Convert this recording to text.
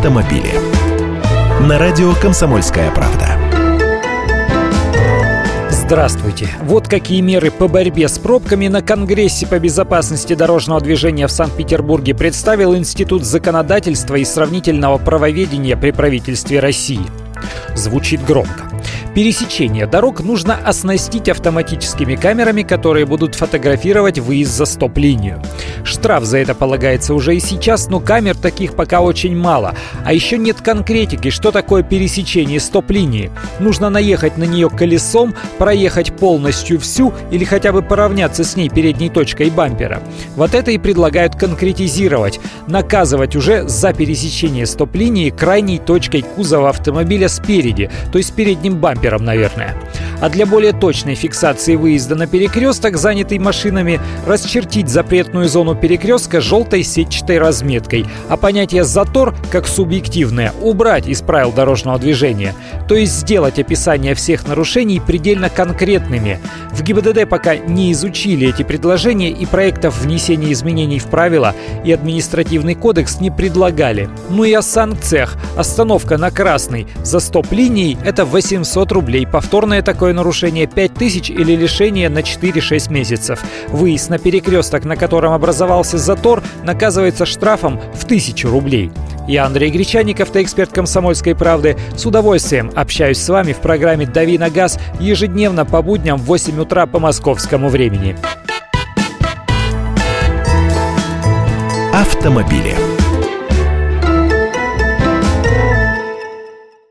автомобили. На радио «Комсомольская правда». Здравствуйте. Вот какие меры по борьбе с пробками на Конгрессе по безопасности дорожного движения в Санкт-Петербурге представил Институт законодательства и сравнительного правоведения при правительстве России. Звучит громко. Пересечение дорог нужно оснастить автоматическими камерами, которые будут фотографировать выезд за стоп-линию. Штраф за это полагается уже и сейчас, но камер таких пока очень мало. А еще нет конкретики, что такое пересечение стоп-линии. Нужно наехать на нее колесом, проехать полностью всю или хотя бы поравняться с ней передней точкой бампера. Вот это и предлагают конкретизировать. Наказывать уже за пересечение стоп-линии крайней точкой кузова автомобиля спереди, то есть передним бампером бампером, наверное. А для более точной фиксации выезда на перекресток, занятый машинами, расчертить запретную зону перекрестка желтой сетчатой разметкой, а понятие «затор» как субъективное убрать из правил дорожного движения, то есть сделать описание всех нарушений предельно конкретными. В ГИБДД пока не изучили эти предложения и проектов внесения изменений в правила и административный кодекс не предлагали. Ну и о санкциях. Остановка на красный за стоп-линией – это 800 500 рублей. Повторное такое нарушение 5000 или лишение на 4-6 месяцев. Выезд на перекресток, на котором образовался затор, наказывается штрафом в 1000 рублей. Я Андрей Гречаников, ты эксперт «Комсомольской правды». С удовольствием общаюсь с вами в программе «Дави на газ» ежедневно по будням в 8 утра по московскому времени. Автомобили.